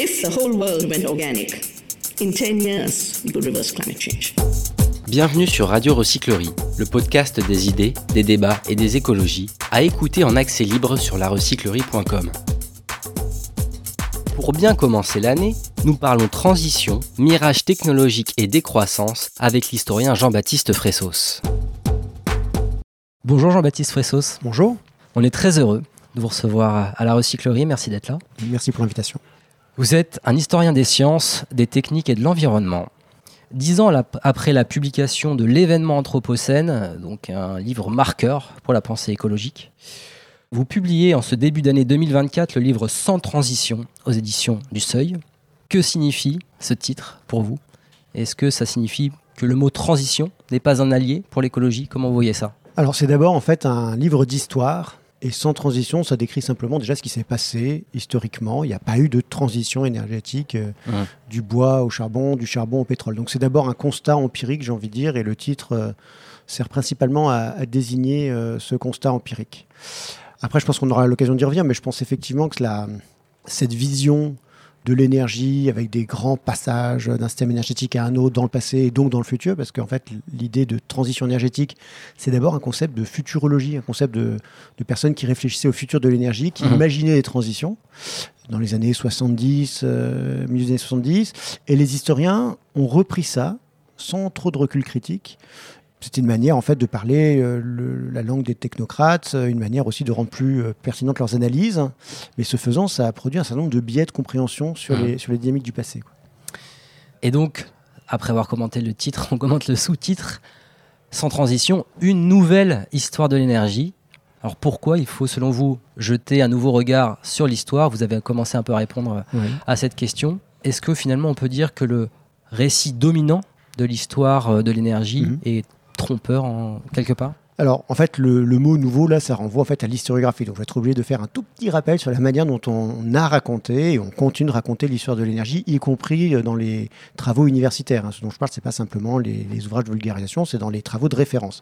If the whole world went organic, in 10 years, we could reverse climate change. Bienvenue sur Radio Recyclerie, le podcast des idées, des débats et des écologies, à écouter en accès libre sur larecyclerie.com. Pour bien commencer l'année, nous parlons transition, mirage technologique et décroissance avec l'historien Jean-Baptiste Fressos. Bonjour Jean-Baptiste Fressos. Bonjour. On est très heureux de vous recevoir à la recyclerie. Merci d'être là. Merci pour l'invitation. Vous êtes un historien des sciences, des techniques et de l'environnement. Dix ans après la publication de l'événement Anthropocène, donc un livre marqueur pour la pensée écologique, vous publiez en ce début d'année 2024 le livre Sans transition aux éditions du Seuil. Que signifie ce titre pour vous? Est-ce que ça signifie que le mot transition n'est pas un allié pour l'écologie? Comment vous voyez ça? Alors c'est d'abord en fait un livre d'histoire et sans transition, ça décrit simplement déjà ce qui s'est passé historiquement. Il n'y a pas eu de transition énergétique euh, du bois au charbon, du charbon au pétrole. Donc c'est d'abord un constat empirique, j'ai envie de dire, et le titre euh, sert principalement à, désigner euh, ce constat empirique. Après, je pense qu'on aura l'occasion d'y revenir, mais je pense effectivement que la, cette vision de l'énergie avec des grands passages d'un système énergétique à un autre dans le passé et donc dans le futur, parce qu'en fait, l'idée de transition énergétique, c'est d'abord un concept de futurologie, un concept de, personnes qui réfléchissaient au futur de l'énergie, qui mmh. imaginaient les transitions dans les années 70, euh, milieu des années 70, et les historiens ont repris ça sans trop de recul critique c'était une manière en fait de parler euh, la langue des technocrates, euh, une manière aussi de rendre plus euh, pertinentes leurs analyses. Mais ce faisant, ça a produit un certain nombre de biais de compréhension sur, mmh. les, sur les dynamiques du passé. Et donc, après avoir commenté le titre, on commente le sous-titre. Sans transition, une nouvelle histoire de l'énergie. Alors pourquoi il faut, selon vous, jeter un nouveau regard sur l'histoire? Vous avez commencé un peu à répondre à cette question. Est-ce que finalement on peut dire que le récit dominant de l'histoire de l'énergie mmh. est trompeur en quelque part alors, en fait, le, mot nouveau, là, ça renvoie en fait à l'historiographie. Donc, je vais être obligé de faire un tout petit rappel sur la manière dont on a raconté et on continue de raconter l'histoire de l'énergie, y compris euh, dans les travaux universitaires. Hein. Ce dont je parle, c'est pas simplement les, ouvrages de vulgarisation, c'est dans les travaux de référence.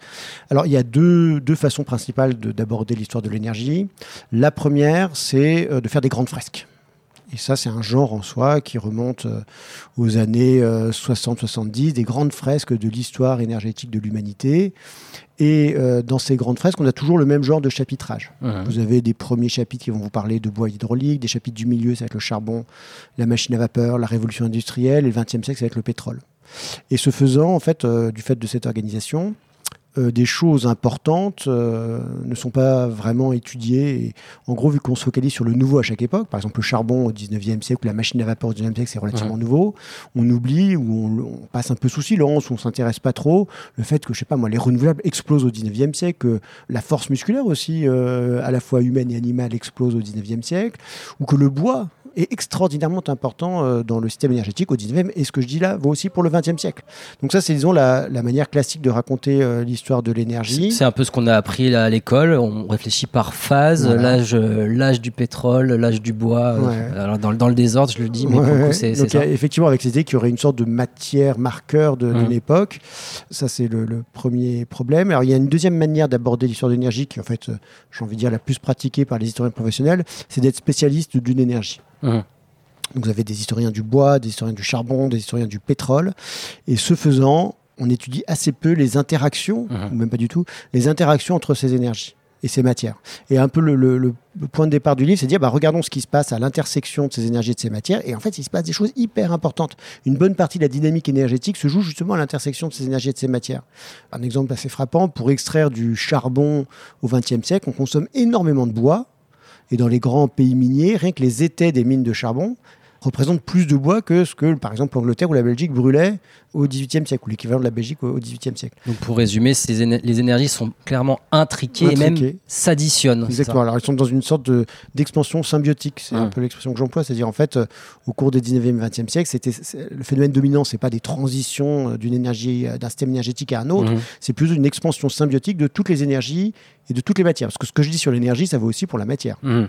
Alors, il y a deux, deux façons principales d'aborder l'histoire de l'énergie. La première, c'est euh, de faire des grandes fresques. Et ça, c'est un genre en soi qui remonte euh, aux années 60-70, euh, des grandes fresques de l'histoire énergétique de l'humanité. Et euh, dans ces grandes fresques, on a toujours le même genre de chapitrage. Vous avez des premiers chapitres qui vont vous parler de bois hydraulique, des chapitres du milieu, ça va être le charbon, la machine à vapeur, la révolution industrielle, et le XXe siècle, ça va être le pétrole. Et ce faisant, en fait, du fait de cette organisation, euh, des choses importantes euh, ne sont pas vraiment étudiées. en gros, vu qu'on se focalise sur le nouveau à chaque époque, par exemple le charbon au 19e siècle ou la machine à vapeur au 19e siècle, c'est relativement nouveau, on oublie ou on, passe un peu sous silence, on s'intéresse pas trop. Le fait que, je sais pas moi, les renouvelables explosent au 19e siècle, que la force musculaire aussi, euh, à la fois humaine et animale, explose au 19e siècle, ou que le bois est extraordinairement important euh, dans le système énergétique au 19e. Et ce que je dis là vaut aussi pour le 20e siècle. Donc ça, c'est disons la, manière classique de raconter euh, l'histoire de l'énergie. C'est un peu ce qu'on a appris à l'école. On réfléchit par phase, l'âge, euh, l'âge du pétrole, l'âge du bois. Alors dans, dans, le désordre, je le dis, mais c'est, ça. Effectivement, avec cette idée qu'il y aurait une sorte de matière marqueur de, d'une mmh. époque. Ça, c'est le, premier problème. Alors il y a une deuxième manière d'aborder l'histoire de l'énergie qui, en fait, j'ai envie de dire la plus pratiquée par les historiens professionnels, c'est d'être spécialiste d'une énergie. Mmh. Donc vous avez des historiens du bois, des historiens du charbon, des historiens du pétrole. Et ce faisant, on étudie assez peu les interactions, mmh. ou même pas du tout, les interactions entre ces énergies et ces matières. Et un peu le, point de départ du livre, c'est de dire, bah, regardons ce qui se passe à l'intersection de ces énergies et de ces matières. Et en fait, il se passe des choses hyper importantes. Une bonne partie de la dynamique énergétique se joue justement à l'intersection de ces énergies et de ces matières. Un exemple assez frappant, pour extraire du charbon au XXe siècle, on consomme énormément de bois, et dans les grands pays miniers, rien que les étais des mines de charbon représentent plus de bois que ce que, par exemple, l'Angleterre ou la Belgique brûlaient au XVIIIe siècle, ou l'équivalent de la Belgique au XVIIIe siècle. Donc pour résumer, ces les énergies sont clairement intriquées, et même s'additionnent. Exactement. Alors ils sont dans une sorte d'expansion symbiotique, c'est un peu l'expression que j'emploie, c'est-à-dire en fait, euh, au cours des 19e et 20e siècle, c'était le phénomène dominant, c'est pas des transitions euh, d'une énergie, euh, d'un système énergétique à un autre, mhm. c'est plus une expansion symbiotique de toutes les énergies et de toutes les matières. Parce que ce que je dis sur l'énergie, ça vaut aussi pour la matière. Mhm.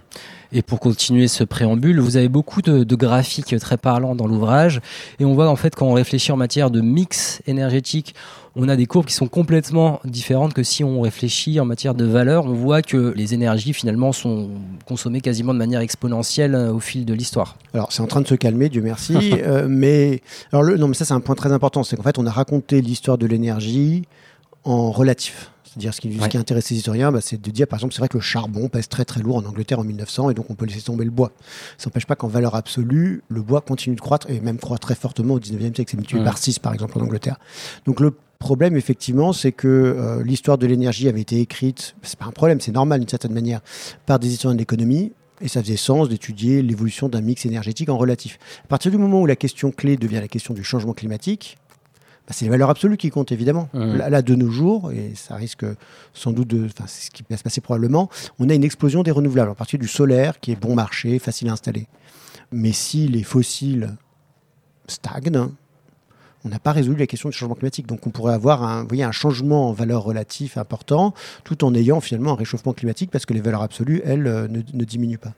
Et pour continuer ce préambule, vous avez beaucoup de, de graphiques très parlants dans l'ouvrage, et on voit en fait quand on réfléchit en matière de mix énergétique, on a des courbes qui sont complètement différentes que si on réfléchit en matière de valeur. On voit que les énergies finalement sont consommées quasiment de manière exponentielle euh, au fil de l'histoire. Alors c'est en train de se calmer, Dieu merci. euh, mais alors le, non, mais ça c'est un point très important, c'est qu'en fait on a raconté l'histoire de l'énergie en relatif. C'est-à-dire ce qui, ce Ouais. qui intéresse les historiens, bah, c'est de dire par exemple c'est vrai que le charbon pèse très très lourd en Angleterre en 1900 et donc on peut laisser tomber le bois. Ça n'empêche pas qu'en valeur absolue, le bois continue de croître et même croît très fortement au 19e siècle. C'est multiplié par 6 par exemple en Angleterre. Donc le problème effectivement c'est que euh, l'histoire de l'énergie avait été écrite, c'est pas un problème, c'est normal d'une certaine manière, par des historiens de l'économie. Et ça faisait sens d'étudier l'évolution d'un mix énergétique en relatif. À partir du moment où la question clé devient la question du changement climatique, bah, c'est les valeurs absolues qui comptent évidemment. Là, là, de nos jours, et ça risque sans doute de. Enfin, c'est ce qui va se passer probablement, on a une explosion des renouvelables, en particulier du solaire qui est bon marché, facile à installer. Mais si les fossiles stagnent, on n'a pas résolu la question du changement climatique. Donc on pourrait avoir un, vous voyez, un changement en valeur relative important, tout en ayant finalement un réchauffement climatique parce que les valeurs absolues, elles, euh, ne, ne diminuent pas.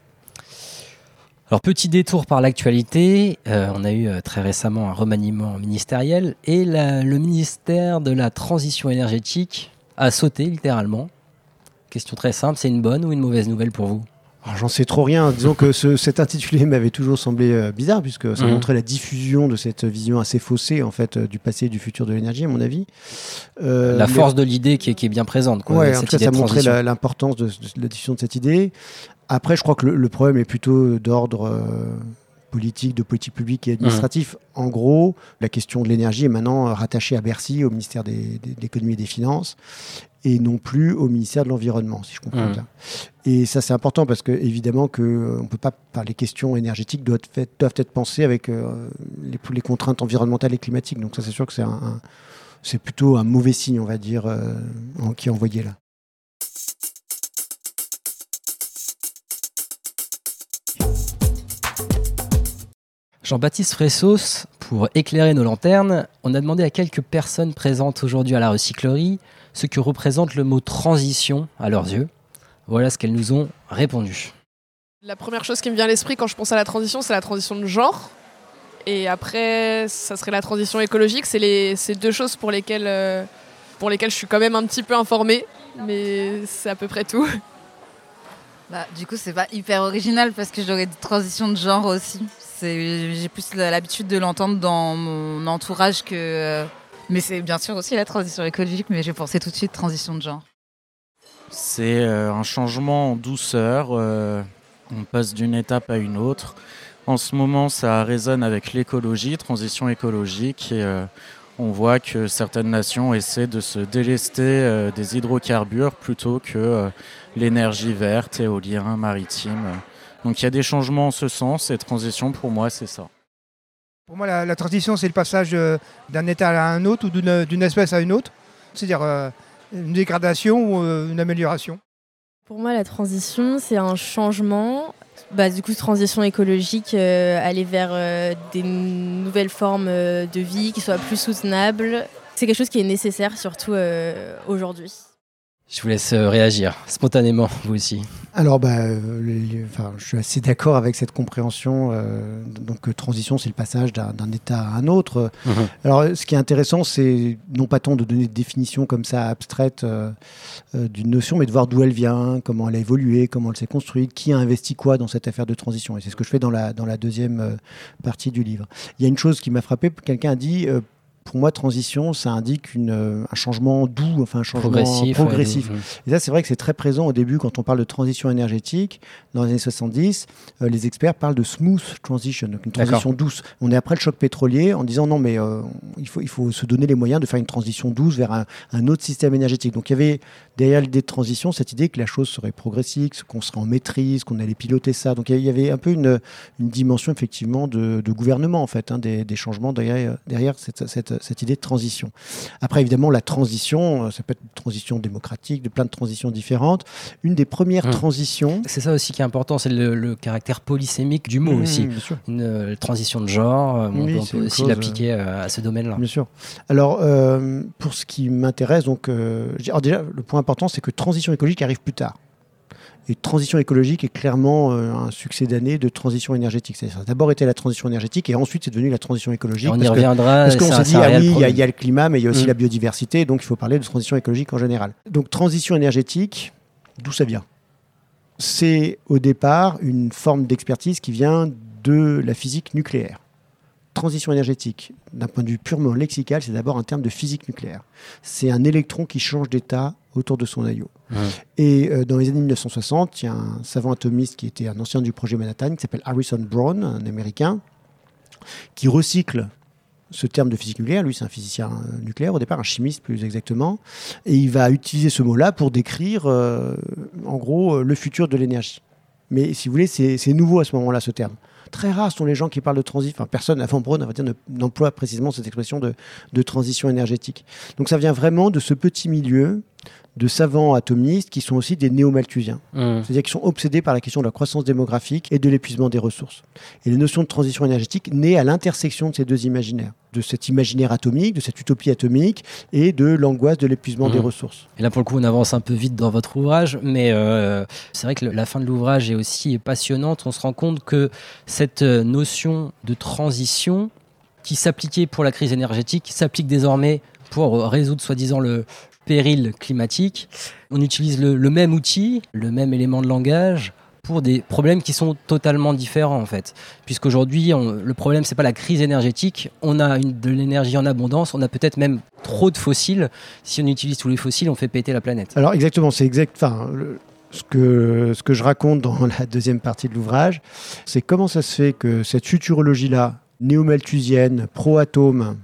Alors petit détour par l'actualité, Euh, on a eu euh, très récemment un remaniement ministériel et le ministère de la Transition énergétique a sauté littéralement. Question très simple, c'est une bonne ou une mauvaise nouvelle pour vous? J'en sais trop rien. Disons que ce- cet intitulé m'avait toujours semblé euh, bizarre, puisque ça Mhm. montrait la diffusion de cette vision assez faussée en fait, euh, du passé et du futur de l'énergie, à mon avis. Euh, La mais- force de l'idée qui est, qui est bien présente. Quoi, Ouais, en ça montrait l'importance de, de la diffusion de cette idée. Après, je crois que le, le problème est plutôt d'ordre politique, de politique publique et administratif. En gros, la question de l'énergie est maintenant rattachée à Bercy, au ministère des- des- de l'économie et des finances, et non plus au ministère de l'environnement, si je comprends Mhm. bien. Et ça, c'est important parce que évidemment que euh, on peut pas, les questions énergétiques doivent, doivent être pensées avec euh, les, contraintes environnementales et climatiques. Donc ça, c'est sûr que c'est un, un- c'est plutôt un mauvais signe, on va dire, euh, en- qui est envoyé là. Jean-Baptiste Fressos, pour éclairer nos lanternes, on a demandé à quelques personnes présentes aujourd'hui à la recyclerie ce que représente le mot transition à leurs yeux. Voilà ce qu'elles nous ont répondu. La première chose qui me vient à l'esprit quand je pense à la transition, c'est la transition de genre. Et après, ça serait la transition écologique. C'est les c'est deux choses pour lesquelles, euh, pour lesquelles je suis quand même un petit peu informée. Mais c'est à peu près tout. Bah, du coup, c'est pas hyper original parce que j'aurais des transitions de genre aussi. C'est- J'ai plus l'habitude de l'entendre dans mon entourage que. euh, Mais c'est bien sûr aussi la transition écologique, mais j'ai pensé tout de suite transition de genre. C'est euh, un changement en douceur. euh, on passe d'une étape à une autre. En ce moment, ça résonne avec l'écologie, transition écologique. Euh, on voit que certaines nations essaient de se délester des hydrocarbures plutôt que l'énergie verte, éolien, maritime. Donc il y a des changements en ce sens et transition, pour moi, c'est ça. Pour moi, la, transition, c'est le passage d'un état à un autre ou d'une espèce à une autre. C'est-à-dire une dégradation ou euh, une amélioration. Pour moi, la transition, c'est un changement. Bah, du coup, transition écologique, euh, aller vers euh, des nouvelles formes de vie qui soient plus soutenables. C'est quelque chose qui est nécessaire, surtout aujourd'hui. Je vous laisse euh, réagir spontanément, vous aussi. Alors, bah, euh, les- les- enfin, je suis assez d'accord avec cette compréhension. euh, donc, euh, transition, c'est le passage d'un état à un autre. Alors, euh, ce qui est intéressant, c'est non pas tant de donner des définitions comme ça abstraites euh, euh, d'une notion, mais de voir d'où elle vient, comment elle a évolué, comment elle s'est construite, qui a investi quoi dans cette affaire de transition. Et c'est ce que je fais dans la, dans la deuxième euh, partie du livre. Il y a une chose qui m'a frappé. Quelqu'un a dit. Pour moi, transition, ça indique une, euh, un changement doux, enfin un changement Progressif. progressif. ouais, donc, Et ça, c'est vrai que c'est très présent au début quand on parle de transition énergétique. Dans les années 70, euh, les experts parlent de smooth transition, donc une transition douce. On est après le choc pétrolier en disant non, mais euh, il, faut, il faut se donner les moyens de faire une transition douce vers un, un autre système énergétique. Donc il y avait derrière l'idée de transition cette idée que la chose serait progressive, qu'on serait en maîtrise, qu'on allait piloter ça. Donc il y avait un peu une, une dimension effectivement de, de gouvernement en fait, hein, des, des changements derrière, derrière cette, cette, cette idée de transition. Après évidemment la transition, euh, ça peut être une transition démocratique, de plein de transitions différentes. Une des premières Hum. transitions. C'est ça aussi qui est important, c'est le, le caractère polysémique du mot Mmh, aussi. Une euh, transition de genre, euh, on Oui, peut- on aussi l'appliquer euh, à ce domaine-là. Bien sûr. Alors, euh, pour ce qui m'intéresse, donc, euh, alors déjà, le point important, c'est que transition écologique arrive plus tard. Et transition écologique est clairement euh, un succès d'année de transition énergétique. Ça a d'abord été la transition énergétique et ensuite c'est devenu la transition écologique. on y que- reviendra. parce qu'on s'est dit, ah oui, il y, a- y le climat, mais il y a aussi Mm. la biodiversité, donc il faut parler de transition écologique en général. Donc transition énergétique, d'où ça vient? C'est au départ une forme d'expertise qui vient de la physique nucléaire. Transition énergétique, d'un point de vue purement lexical, c'est d'abord un terme de physique nucléaire. C'est un électron qui change d'état autour de son noyau. Et euh, dans les années 1960, il y a un savant atomiste qui était un ancien du projet Manhattan, qui s'appelle Harrison Brown, un Américain, qui recycle ce terme de physique nucléaire. Lui, c'est un physicien euh, nucléaire, au départ, un chimiste plus exactement. Et il va utiliser ce mot-là pour décrire, euh, en gros, le futur de l'énergie. Mais si vous voulez, c'est nouveau à ce moment-là, ce terme. Très rares sont les gens qui parlent de transition. Enfin, personne avant Braun, n'emploie précisément cette expression de transition énergétique. Donc ça vient vraiment de ce petit milieu de savants atomistes qui sont aussi des néo-malthusiens. Mm. C'est-à-dire qu'ils sont obsédés par la question de la croissance démographique et de l'épuisement des ressources. Et les notions de transition énergétique naissent à l'intersection de ces deux imaginaires, de cet imaginaire atomique, de cette utopie atomique et de l'angoisse de l'épuisement des ressources. Et là, pour le coup, on avance un peu vite dans votre ouvrage, mais euh, c'est vrai que la fin de l'ouvrage est aussi passionnante. On se rend compte que cette euh, notion de transition qui s'appliquait pour la crise énergétique s'applique désormais pour euh, résoudre soi-disant le péril climatique. On utilise le, même outil, le même élément de langage pour des problèmes qui sont totalement différents en fait. Puisqu'aujourd'hui, le problème c'est pas la crise énergétique, on a de l'énergie en abondance, on a peut-être même trop de fossiles. Si on utilise tous les fossiles, on fait péter la planète. Alors exactement, c'est exact. Ce que, ce que je raconte dans la deuxième partie de l'ouvrage, c'est comment ça se fait que cette futurologie-là, néo-malthusienne, pro-atome,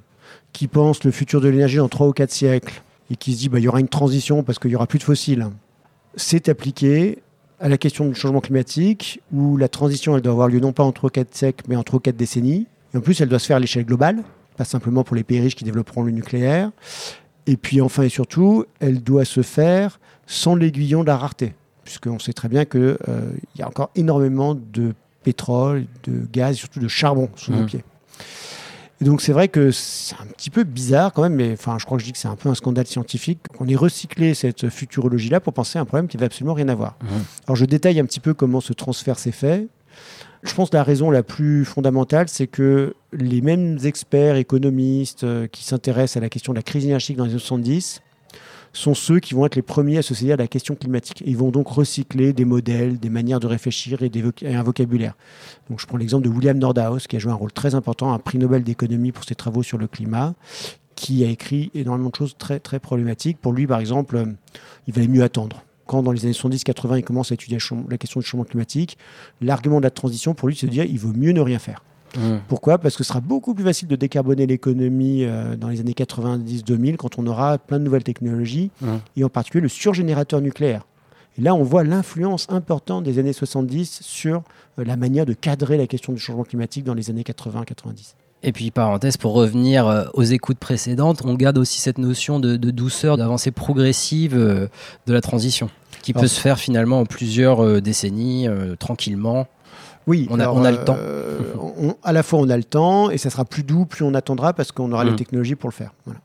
qui pense le futur de l'énergie dans 3 ou 4 siècles, et qui se dit bah, il y aura une transition parce qu'il n'y aura plus de fossiles, s'est appliquée à la question du changement climatique, où la transition, elle doit avoir lieu non pas en 3 ou 4 siècles, mais en 3 ou 4 décennies. Et en plus, elle doit se faire à l'échelle globale, pas simplement pour les pays riches qui développeront le nucléaire. Et puis enfin et surtout, elle doit se faire sans l'aiguillon de la rareté, puisqu'on sait très bien qu'il y a encore énormément de pétrole, de gaz, et surtout de charbon sous nos Mhm. pieds. Et donc c'est vrai que c'est un petit peu bizarre quand même, mais enfin je crois que je dis que c'est un peu un scandale scientifique qu'on ait recyclé cette futurologie-là pour penser à un problème qui n'avait absolument rien à voir. Mhm. Alors je détaille un petit peu comment ce transfert s'est fait. Je pense que la raison la plus fondamentale, c'est que les mêmes experts économistes euh, qui s'intéressent à la question de la crise énergétique dans les années 70 sont ceux qui vont être les premiers à se saisir de la question climatique. Ils vont donc recycler des modèles, des manières de réfléchir et, un vocabulaire. Donc je prends l'exemple de William Nordhaus, qui a joué un rôle très important, un prix Nobel d'économie pour ses travaux sur le climat, qui a écrit énormément de choses très, très problématiques. Pour lui, par exemple, il valait mieux attendre. Quand dans les années 70-80, il commence à étudier la question du changement climatique, l'argument de la transition, pour lui, c'est de dire il vaut mieux ne rien faire. Pourquoi? Parce que ce sera beaucoup plus facile de décarboner l'économie euh, dans les années 90-2000 quand on aura plein de nouvelles technologies, et en particulier le surgénérateur nucléaire. Et là, on voit l'influence importante des années 70 sur euh, la manière de cadrer la question du changement climatique dans les années 80-90. Et puis, parenthèse, pour revenir euh, aux écoutes précédentes, on garde aussi cette notion de, de douceur, d'avancée progressive de la transition, qui peut se faire finalement en plusieurs décennies, euh, tranquillement. Oui, On a- on a le temps. euh, on- à la fois, on a le temps et ça sera plus doux, plus on attendra parce qu'on aura Mm. les technologies pour le faire. Voilà.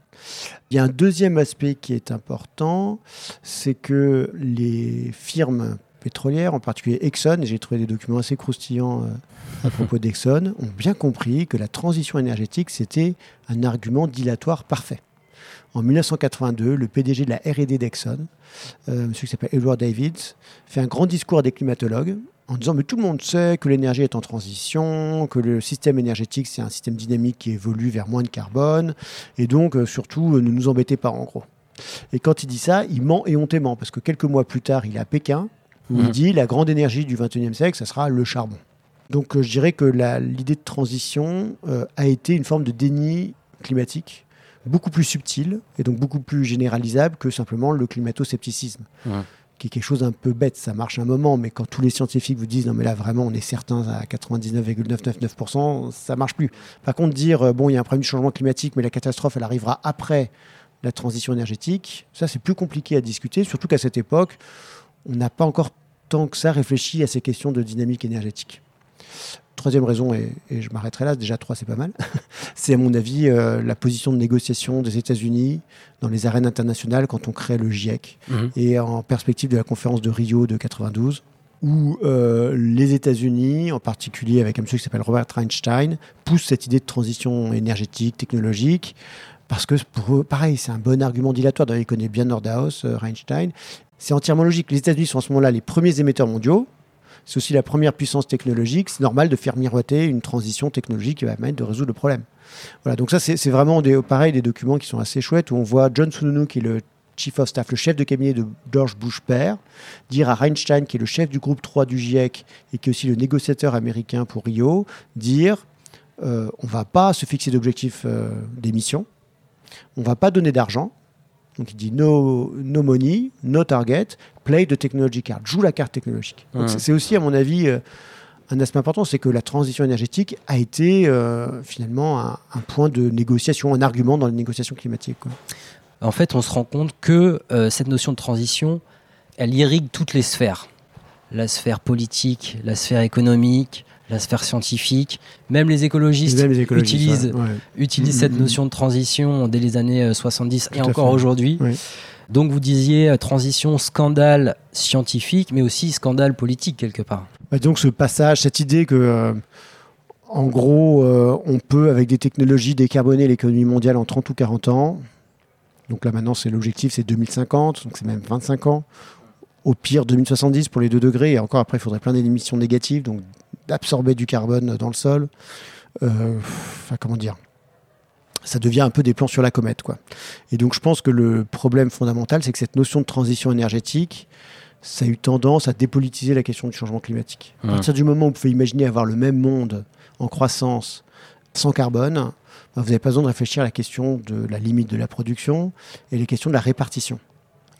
Il y a un deuxième aspect qui est important, c'est que les firmes pétrolières, en particulier Exxon, et j'ai trouvé des documents assez croustillants euh, à propos d'Exxon, ont bien compris que la transition énergétique, c'était un argument dilatoire parfait. En 1982, le PDG de la R&D d'Exxon, euh, monsieur qui s'appelle Edward Davids, fait un grand discours à des climatologues en disant mais tout le monde sait que l'énergie est en transition, que le système énergétique c'est un système dynamique qui évolue vers moins de carbone, et donc euh, surtout euh, ne nous embêtez pas en gros. Et quand il dit ça, il ment éhontément parce que quelques mois plus tard, il est à Pékin où il Mhm. dit la grande énergie du 21e siècle, ça sera le charbon. Donc euh, je dirais que l'idée de transition a été une forme de déni climatique beaucoup plus subtil et donc beaucoup plus généralisable que simplement le climato-scepticisme Ouais. qui est quelque chose d'un peu bête. Ça marche un moment, mais quand tous les scientifiques vous disent non, mais là vraiment on est certain à 99,999%, ça marche plus. Par contre, dire euh, bon, il y a un problème de changement climatique, mais la catastrophe elle arrivera après la transition énergétique, ça c'est plus compliqué à discuter, surtout qu'à cette époque, on n'a pas encore tant que ça réfléchi à ces questions de dynamique énergétique. Troisième raison, et, et je m'arrêterai là, déjà trois c'est pas mal, c'est à mon avis euh, la position de négociation des États-Unis dans les arènes internationales quand on crée le GIEC Mhm. et en perspective de la conférence de Rio de 92 où euh, les États-Unis, en particulier avec un monsieur qui s'appelle Robert Einstein, poussent cette idée de transition énergétique, technologique, parce que pour eux, pareil, c'est un bon argument dilatoire. D'ailleurs, il connaît bien Nordhaus, euh, Einstein. C'est entièrement logique. Les États-Unis sont en ce moment-là les premiers émetteurs mondiaux. C'est aussi la première puissance technologique. C'est normal de faire miroiter une transition technologique qui va permettre de résoudre le problème. Voilà, donc ça, c'est vraiment des, pareil, des documents qui sont assez chouettes où on voit John Sununu, qui est le chief of staff, le chef de cabinet de George Bush père, dire à Einstein, qui est le chef du groupe 3 du GIEC et qui est aussi le négociateur américain pour Rio, dire euh, on ne va pas se fixer d'objectifs euh, d'émission, on ne va pas donner d'argent. Donc il dit no, no money, no target, play the technology card, joue la carte technologique. C'est- C'est aussi, à mon avis, euh, un aspect important, c'est que la transition énergétique a été euh, finalement un, un point de négociation, un argument dans les négociations climatiques. quoi. En fait, on se rend compte que euh, cette notion de transition, elle irrigue toutes les sphères. La sphère politique, la sphère économique, la sphère scientifique. Même les écologistes Même les écologistes, utilisent, ouais, ouais. utilisent Mhm, cette mhm. notion de transition dès les années euh, 70 et Tout à encore aujourd'hui. Oui. Donc vous disiez euh, transition, scandale scientifique, mais aussi scandale politique quelque part. Bah, donc ce passage, cette idée que, euh, en gros, euh, on peut, avec des technologies, décarboner l'économie mondiale en 30 ou 40 ans. Donc là maintenant, c'est l'objectif, c'est 2050, donc c'est même 25 ans. Au pire, 2070 pour les 2 degrés. Et encore après, il faudrait plein d'émissions négatives, donc d'absorber du carbone dans le sol. Euh, Enfin, comment dire ça devient un peu des plans sur la comète. Quoi. Et donc je pense que le problème fondamental, c'est que cette notion de transition énergétique, ça a eu tendance à dépolitiser la question du changement climatique. À partir du moment où vous pouvez imaginer avoir le même monde en croissance sans carbone, ben, vous n'avez pas besoin de réfléchir à la question de la limite de la production et les questions de la répartition.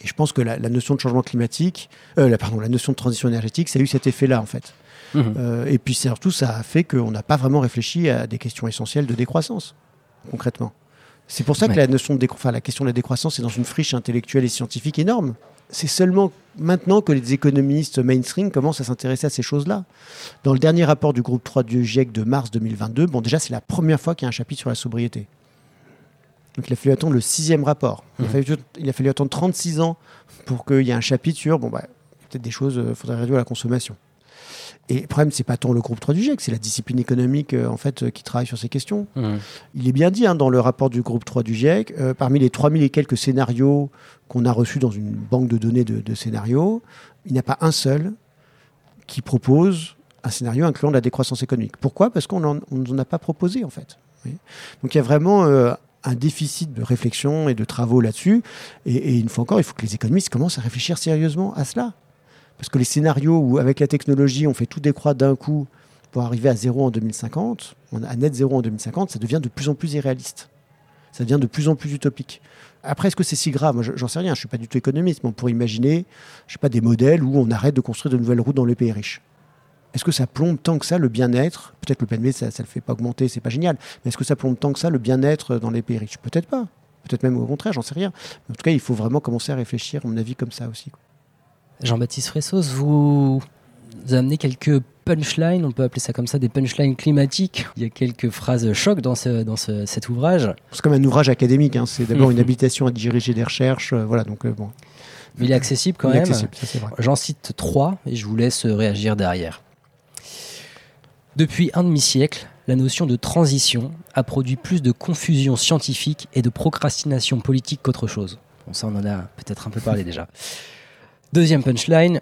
Et je pense que la, la notion de changement climatique, euh, la, pardon, la notion de transition énergétique, ça a eu cet effet-là en fait. Mhm. Euh, et puis surtout, ça a fait qu'on n'a pas vraiment réfléchi à des questions essentielles de décroissance, concrètement. C'est pour ça que Ouais. la, notion de décro- enfin, la question de la décroissance est dans une friche intellectuelle et scientifique énorme. C'est seulement maintenant que les économistes mainstream commencent à s'intéresser à ces choses-là. Dans le dernier rapport du groupe 3 du GIEC de mars 2022, bon, déjà, c'est la première fois qu'il y a un chapitre sur la sobriété. Donc il a fallu attendre le sixième rapport. Il, a Mhm. fallu, il a fallu attendre 36 ans pour qu'il y ait un chapitre sur, bon, bah, peut-être des choses, il faudrait réduire la consommation. Et le problème, c'est pas tant le groupe 3 du GIEC, c'est la discipline économique euh, en fait, euh, qui travaille sur ces questions. Il est bien dit hein, dans le rapport du groupe 3 du GIEC, euh, parmi les 3000 et quelques scénarios qu'on a reçus dans une banque de données de, de scénarios, il n'y a pas un seul qui propose un scénario incluant la décroissance économique. Pourquoi? Parce qu'on ne nous en a pas proposé, en fait. Oui. Donc il y a vraiment euh, un déficit de réflexion et de travaux là-dessus. Et, et une fois encore, il faut que les économistes commencent à réfléchir sérieusement à cela. Parce que les scénarios où, avec la technologie, on fait tout décroître d'un coup pour arriver à zéro en 2050, on- à net zéro en 2050, ça devient de plus en plus irréaliste. Ça devient de plus en plus utopique. Après, est-ce que c'est si grave? Moi, je- j'en sais rien. Je suis pas du tout économiste, mais on pourrait imaginer, je sais pas, des modèles où on arrête de construire de nouvelles routes dans les pays riches. Est-ce que ça plombe tant que ça le bien-être? Peut-être le PNB, ça, ça le fait pas augmenter, c'est pas génial. Mais est-ce que ça plombe tant que ça le bien-être dans les pays riches? Peut-être pas. Peut-être même au contraire, j'en sais rien. En tout cas, il faut vraiment commencer à réfléchir, à mon avis, comme ça aussi. Jean-Baptiste Fressos, vous amenez quelques punchlines, on peut appeler ça comme ça, des punchlines climatiques. Il y a quelques phrases choc dans, ce, dans ce- cet ouvrage, C'est comme un ouvrage académique. hein. C'est d'abord une habilitation à diriger des recherches. euh, voilà, donc euh, bon. mais il est accessible quand Il même. J'en cite trois et je vous laisse réagir derrière. Depuis un demi-siècle, la notion de transition a produit plus de confusion scientifique et de procrastination politique qu'autre chose. Bon, ça, on en a peut-être un peu parlé déjà. Deuxième punchline,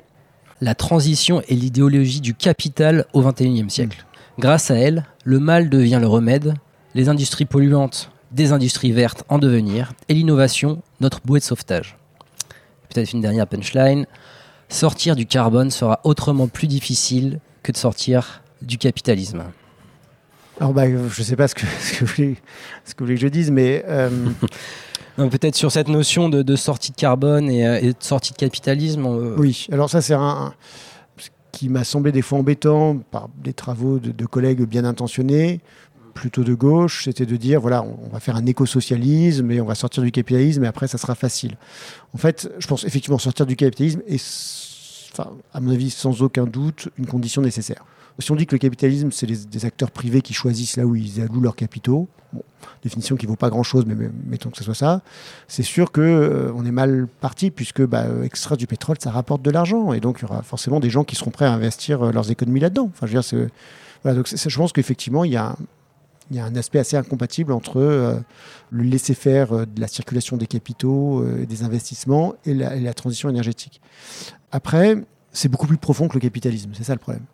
la transition est l'idéologie du capital au XXIe siècle. Grâce à elle, le mal devient le remède, les industries polluantes, des industries vertes en devenir, et l'innovation, notre bouée de sauvetage. Peut-être une dernière punchline, sortir du carbone sera autrement plus difficile que de sortir du capitalisme. Alors, bah, je sais pas ce que, ce que, vous, voulez, ce que vous voulez que je dise, mais euh, Peut-être sur cette notion de, sortie de carbone et, euh, et de sortie de capitalisme. on- oui. Alors, ça, c'est un, ce qui m'a semblé des fois embêtant par des travaux de, collègues bien intentionnés, plutôt de gauche, c'était de dire voilà, on, va faire un écosocialisme et on va sortir du capitalisme et après, ça sera facile. En fait, je pense effectivement sortir du capitalisme est, à mon avis, sans aucun doute, une condition nécessaire. Si on dit que le capitalisme, c'est des, acteurs privés qui choisissent là où ils allouent leurs capitaux, définition qui vaut pas grand-chose, mais mettons que ce soit ça, c'est sûr que euh, est mal parti puisque bah, euh, du pétrole, ça rapporte de l'argent et donc il y aura forcément des gens qui seront prêts à investir euh, leurs économies là-dedans. Enfin, je veux dire, je pense qu'effectivement, il y a un aspect assez incompatible entre le laisser-faire de la circulation des capitaux, des investissements et la transition énergétique. Après, c'est beaucoup plus profond que le capitalisme, c'est ça le problème.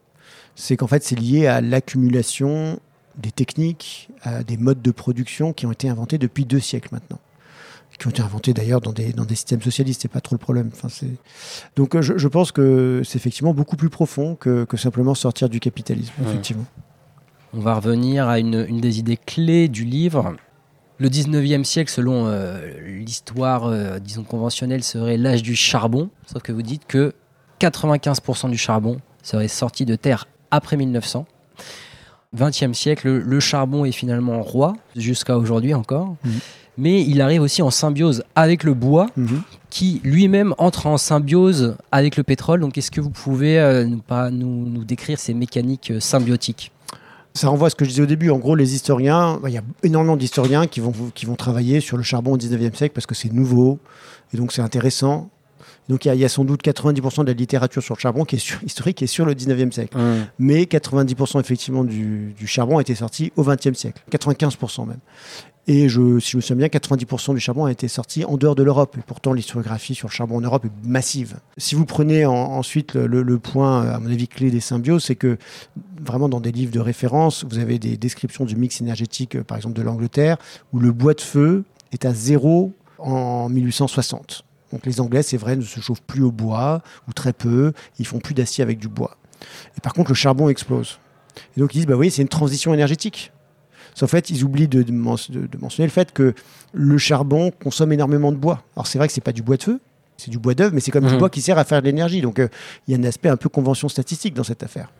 C'est qu'en fait, c'est lié à l'accumulation des techniques, à des modes de production qui ont été inventés depuis deux siècles maintenant. Qui ont été inventés d'ailleurs dans des, dans des systèmes socialistes, c'est pas trop le problème. Enfin, Donc euh, je, je pense que c'est effectivement beaucoup plus profond que, que simplement sortir du capitalisme, Ouais. effectivement. On va revenir à une, une des idées clés du livre. Le 19e siècle, selon euh, l'histoire, euh, disons, conventionnelle, serait l'âge du charbon. Sauf que vous dites que 95% du charbon serait sorti de terre après 1900. 20e siècle, le, le charbon est finalement roi, jusqu'à aujourd'hui encore. Mhm. Mais il arrive aussi en symbiose avec le bois, Mhm. qui lui-même entre en symbiose avec le pétrole. Donc, est-ce que vous pouvez euh, nous, pas, nous, nous décrire ces mécaniques euh, symbiotiques? Ça renvoie à ce que je disais au début. En gros, les historiens, bah, il y a énormément d'historiens qui vont, qui vont travailler sur le charbon au 19e siècle parce que c'est nouveau et donc c'est intéressant. Donc il y, a- il y a sans doute 90% de la littérature sur le charbon qui est sur- historique et sur le 19e siècle. Mais 90% effectivement du, du charbon a été sorti au 20e siècle. 95% même. Et je, si je me souviens bien, 90% du charbon a été sorti en dehors de l'Europe. Et pourtant, l'historiographie sur le charbon en Europe est massive. Si vous prenez en- ensuite le, le- le point, à mon avis, clé des symbioses, c'est que vraiment dans des livres de référence, vous avez des descriptions du mix énergétique, euh, par exemple de l'Angleterre, où le bois de feu est à zéro en 1860. Donc les Anglais, c'est vrai, ne se chauffent plus au bois, ou très peu, ils font plus d'acier avec du bois. Et par contre, le charbon explose. Et donc ils disent, bah oui, c'est une transition énergétique. Sauf fait, ils oublient de, de men- de- de mentionner le fait que le charbon consomme énormément de bois. Alors c'est vrai que c'est pas du bois de feu, c'est du bois d'œuvre, mais c'est comme du Mhm. bois qui sert à faire de l'énergie. Donc euh, il y a un aspect un peu convention statistique dans cette affaire.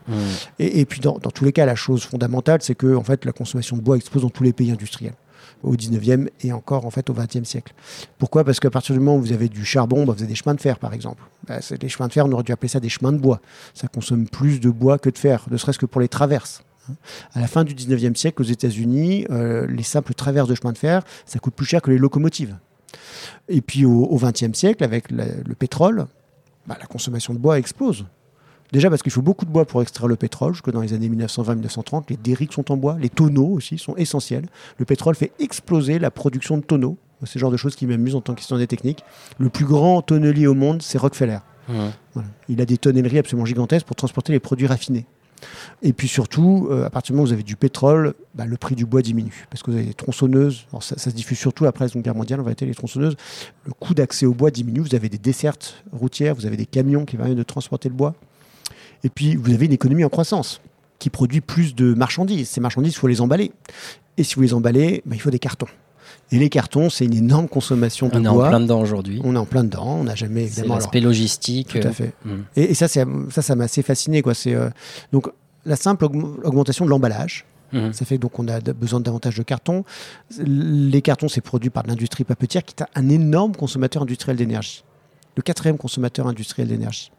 Et, et puis dans, dans tous les cas, la chose fondamentale, c'est que en fait, la consommation de bois explose dans tous les pays industriels au 19e et encore en fait au 20e siècle. Pourquoi? Parce qu'à partir du moment où vous avez du charbon, bah, vous avez des chemins de fer par exemple. Bah, c'est des chemins de fer, on aurait dû appeler ça des chemins de bois. Ça consomme plus de bois que de fer, ne serait-ce que pour les traverses. hein. À la fin du 19e siècle, aux États-Unis, euh, les simples traverses de chemin de fer, ça coûte plus cher que les locomotives. Et puis au, 20e siècle, avec le pétrole, bah, la consommation de bois explose. Déjà parce qu'il faut beaucoup de bois pour extraire le pétrole, jusque dans les années 1920-1930. Les dériques sont en bois, les tonneaux aussi sont essentiels. Le pétrole fait exploser la production de tonneaux. C'est le genre de choses qui m'amusent en tant qu'historien des techniques. Le plus grand tonnelier au monde, c'est Rockefeller. Voilà. Il a des tonnelleries absolument gigantesques pour transporter les produits raffinés. Et puis surtout, euh, à partir du moment où vous avez du pétrole, bah, le prix du bois diminue. Parce que vous avez des tronçonneuses, alors ça, ça se diffuse surtout après la Seconde Guerre mondiale, en vérité, les tronçonneuses, le coût d'accès au bois diminue. Vous avez des dessertes routières, vous avez des camions qui permettent de transporter le bois. Et puis, vous avez une économie en croissance qui produit plus de marchandises. Ces marchandises, il faut les emballer. Et si vous les emballez, bah, il faut des cartons. Et les cartons, c'est une énorme consommation de On est bois. en plein dedans aujourd'hui. On est en plein dedans. On n'a jamais, C'est évidemment. alors- l'aspect logistique. tout à euh, fait. mm. Et, et ça, c'est- ça, ça m'a assez fasciné. Quoi. C'est, euh, donc, la simple augm- augmentation de l'emballage, Mhm. ça fait donc on a besoin de davantage de cartons. Les cartons, c'est produit par l'industrie papetière, qui est un énorme consommateur industriel d'énergie. Le quatrième consommateur industriel d'énergie.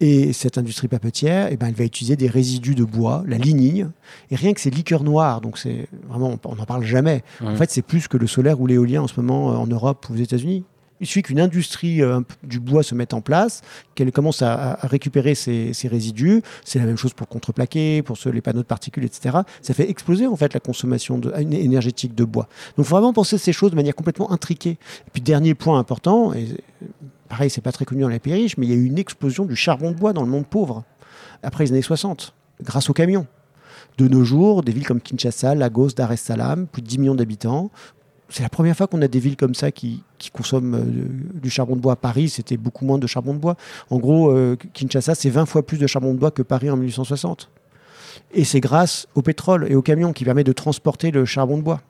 Et cette industrie papetière, eh ben, elle va utiliser des résidus de bois, la lignine, et rien que ces liqueurs noires, donc c'est vraiment, on n'en parle jamais. En fait, c'est plus que le solaire ou l'éolien en ce moment euh, en Europe ou aux États-Unis. Il suffit qu'une industrie euh, du bois se mette en place, qu'elle commence à, récupérer ces, ces résidus. C'est la même chose pour le contreplaqué, pour les panneaux de particules, etc. Ça fait exploser en fait la consommation de- énergétique de bois. Donc, il faut vraiment penser ces choses de manière complètement intriquée. Et puis, dernier point important, et pareil, c'est pas très connu dans les pays riches, mais il y a eu une explosion du charbon de bois dans le monde pauvre après les années 60, grâce aux camions. De nos jours, des villes comme Kinshasa, Lagos, Dar es Salaam, plus de 10 millions d'habitants, c'est la première fois qu'on a des villes comme ça qui, consomment euh, du charbon de bois. Paris, c'était beaucoup moins de charbon de bois. En gros, euh, Kinshasa, c'est 20 fois plus de charbon de bois que Paris en 1860. Et c'est grâce au pétrole et aux camions qui permet de transporter le charbon de bois.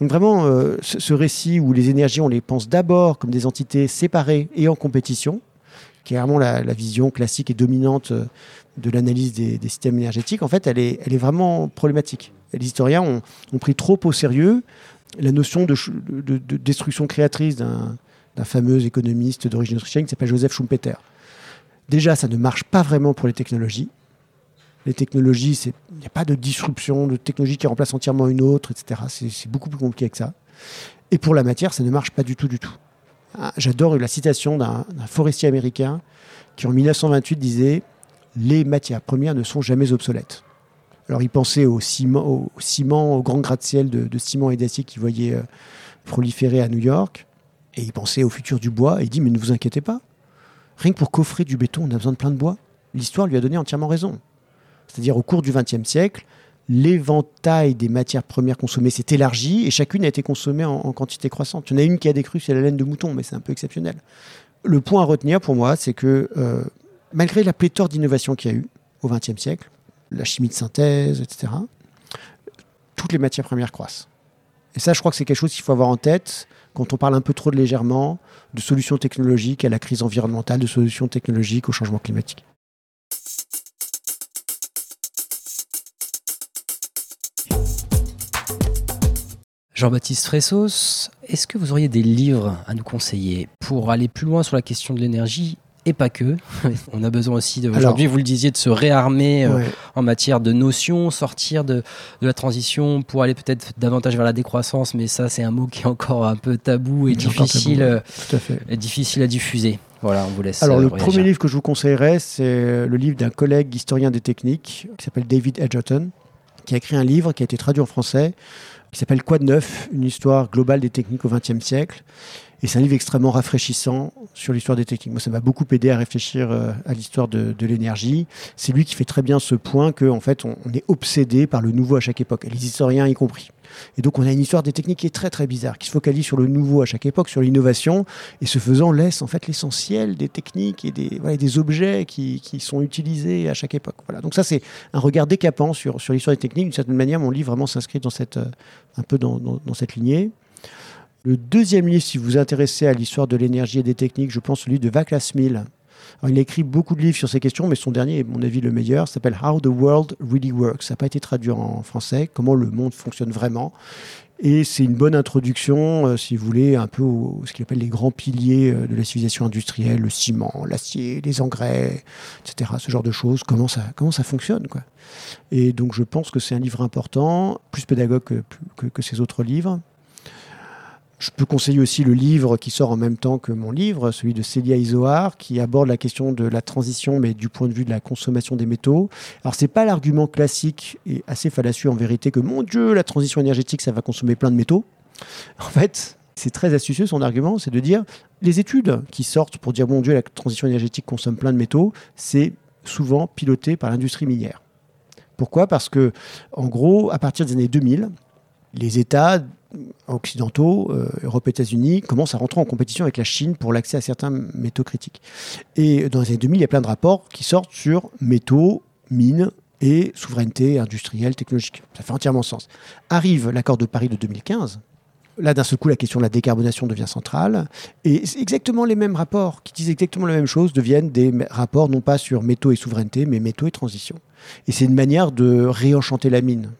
Donc vraiment, euh, ce, récit où les énergies, on les pense d'abord comme des entités séparées et en compétition, qui est vraiment la, vision classique et dominante euh, de l'analyse des, systèmes énergétiques, en fait, elle est, vraiment problématique. Les historiens ont, pris trop au sérieux la notion de, de- de destruction créatrice d'un fameux économiste d'origine autrichienne qui s'appelle Joseph Schumpeter. Déjà, ça ne marche pas vraiment pour les technologies. Les technologies, il n'y a pas de disruption, de technologie qui remplace entièrement une autre, etc. C'est beaucoup plus compliqué que ça. Et pour la matière, ça ne marche pas du tout, du tout. Ah, J'adore la citation d'un forestier américain qui, en 1928, disait Les matières premières ne sont jamais obsolètes. Alors, il pensait au ciment, au ciment, grand gratte-ciel de, de ciment et d'acier qu'il voyait euh, proliférer à New York. Et il pensait au futur du bois. Et il dit Mais ne vous inquiétez pas. Rien que pour coffrer du béton, on a besoin de plein de bois. L'histoire lui a donné entièrement raison. C'est-à-dire, au cours du XXe siècle, l'éventail des matières premières consommées s'est élargi et chacune a été consommée en, quantité croissante. Il y en a une qui a décru, c'est la laine de mouton, mais c'est un peu exceptionnel. Le point à retenir pour moi, c'est que euh, malgré la pléthore d'innovations qu'il y a eu au XXe siècle, la chimie de synthèse, etc., toutes les matières premières croissent. Et ça, je crois que c'est quelque chose qu'il faut avoir en tête quand on parle un peu trop légèrement de solutions technologiques à la crise environnementale, de solutions technologiques au changement climatique. Jean-Baptiste Fressos, est-ce que vous auriez des livres à nous conseiller pour aller plus loin sur la question de l'énergie et pas que? On a besoin aussi, aujourd'hui vous le disiez, de se réarmer euh, en matière de notions, sortir de, de la transition pour aller peut-être davantage vers la décroissance, mais ça c'est un mot qui est encore un peu tabou et difficile, tabou, euh, Tout à fait. difficile à diffuser. Voilà, on vous laisse. Alors, euh, le premier livre que je vous conseillerais, c'est le livre d'un collègue historien des techniques qui s'appelle David Edgerton, qui a écrit un livre qui a été traduit en français, qui s'appelle Quoi de neuf? Une histoire globale des techniques au XXe siècle. Et c'est un livre extrêmement rafraîchissant sur l'histoire des techniques. Moi, ça m'a beaucoup aidé à réfléchir euh, à l'histoire de, l'énergie. C'est lui qui fait très bien ce point que, en fait, on, est obsédé par le nouveau à chaque époque, les historiens y compris. Et donc, on a une histoire des techniques qui est très très bizarre, qui se focalise sur le nouveau à chaque époque, sur l'innovation, et ce faisant laisse en fait l'essentiel des techniques et des, objets qui, sont utilisés à chaque époque. Donc ça, c'est un regard décapant sur, l'histoire des techniques. D'une certaine manière, mon livre vraiment s'inscrit dans cette, euh, un peu dans cette lignée. Le deuxième livre, si vous vous intéressez à l'histoire de l'énergie et des techniques, je pense celui de Vaclav Smil. Il a écrit beaucoup de livres sur ces questions, mais son dernier est, à mon avis, le meilleur. s'appelle How the World Really Works. Ça n'a pas été traduit en français. Comment le monde fonctionne vraiment. Et c'est une bonne introduction, euh, si vous voulez, un peu au, ce qu'il appelle les grands piliers euh, de la civilisation industrielle, le ciment, l'acier, les engrais, etc. Ce genre de choses, comment ça, comment ça fonctionne. Quoi. Et donc je pense que c'est un livre important, plus pédagogue que, que, ces autres livres. Je peux conseiller aussi le livre qui sort en même temps que mon livre, celui de Célia Isoar, qui aborde la question de la transition, mais du point de vue de la consommation des métaux. Alors, c'est pas l'argument classique et assez fallacieux en vérité que, mon Dieu, la transition énergétique, ça va consommer plein de métaux. En fait, c'est très astucieux son argument, c'est de dire les études qui sortent pour dire, mon Dieu, la transition énergétique consomme plein de métaux, c'est souvent piloté par l'industrie minière. Pourquoi? Parce que, en gros, à partir des années 2000, les États occidentaux, euh, Europe et États-Unis, commencent à rentrer en compétition avec la Chine pour l'accès à certains métaux critiques. Et dans les années 2000, il y a plein de rapports qui sortent sur métaux, mines et souveraineté industrielle, technologique. Ça fait entièrement sens. Arrive l'accord de Paris de 2015. Là, d'un seul coup, la question de la décarbonation devient centrale. Et exactement les mêmes rapports qui disent exactement la même chose deviennent des rapports non pas sur métaux et souveraineté, mais métaux et transition. Et c'est une manière de réenchanter la mine.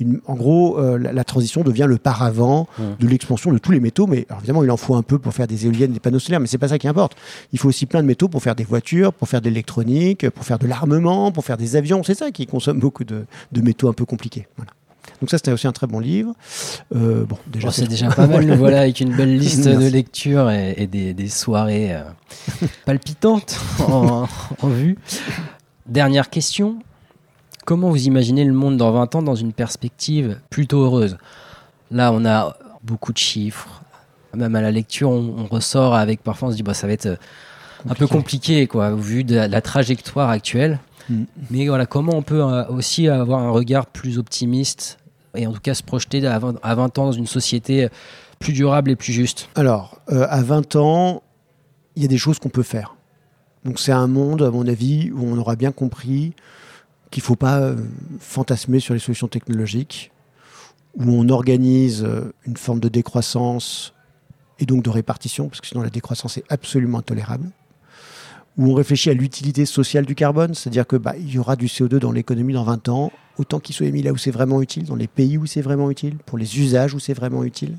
Une- en gros, euh, la, la transition devient le paravent Mmh. de l'expansion de tous les métaux. Mais alors, évidemment, il en faut un peu pour faire des éoliennes, des panneaux solaires, mais c'est pas ça qui importe. Il faut aussi plein de métaux pour faire des voitures, pour faire de l'électronique, pour faire de l'armement, pour faire des avions. C'est ça qui consomme beaucoup de, de métaux un peu compliqués. Voilà. Donc ça, c'était aussi un très bon livre. Euh, bon, déjà, Bon, c'est déjà pas mal, nous voilà avec une belle liste de Merci. lecture et, et des, des soirées euh, palpitantes en, en vue. Dernière question. Comment vous imaginez le monde dans 20 ans dans une perspective plutôt heureuse? Là, on a beaucoup de chiffres. Même à la lecture, on, on ressort avec parfois, on se dit, bah, ça va être euh, un peu compliqué, quoi, vu de la, trajectoire actuelle. Mm. Mais voilà, comment on peut euh, aussi avoir un regard plus optimiste et en tout cas se projeter à 20, à 20 ans dans une société plus durable et plus juste? Alors, euh, à 20 ans, il y a des choses qu'on peut faire. Donc c'est un monde, à mon avis, où on aura bien compris qu'il ne faut pas euh, fantasmer sur les solutions technologiques, où on organise euh, une forme de décroissance et donc de répartition, parce que sinon la décroissance est absolument intolérable, où on réfléchit à l'utilité sociale du carbone, c'est-à-dire que bah, y aura du CO2 dans l'économie dans 20 ans, autant qu'il soit émis là où c'est vraiment utile, dans les pays où c'est vraiment utile, pour les usages où c'est vraiment utile.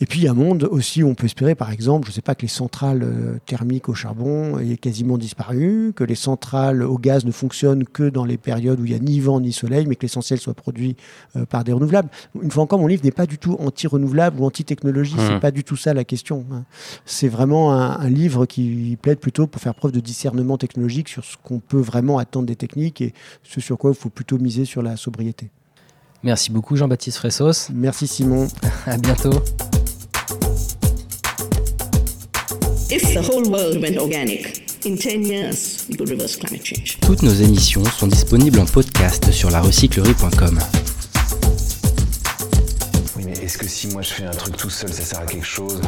Et puis, il y a un monde aussi où on peut espérer, par exemple, je ne sais pas, que les centrales euh, thermiques au charbon aient quasiment disparu, que les centrales au gaz ne fonctionnent que dans les périodes où il n'y a ni vent ni soleil, mais que l'essentiel soit produit euh, par des renouvelables. Une fois encore, mon livre n'est pas du tout anti-renouvelable ou anti-technologie, Mmh. c'est pas du tout ça la question. hein. C'est vraiment un, un livre qui plaide plutôt pour faire preuve de discernement technologique sur ce qu'on peut vraiment attendre des techniques et ce sur quoi il faut plutôt miser sur la sobriété. Merci beaucoup Jean-Baptiste Fressos. Merci Simon. À bientôt. If the whole world went organic, in 10 years, we could reverse climate change. Toutes nos émissions sont disponibles en podcast sur larecyclerie.com. Oui, mais est-ce que si moi je fais un truc tout seul, ça sert à quelque chose?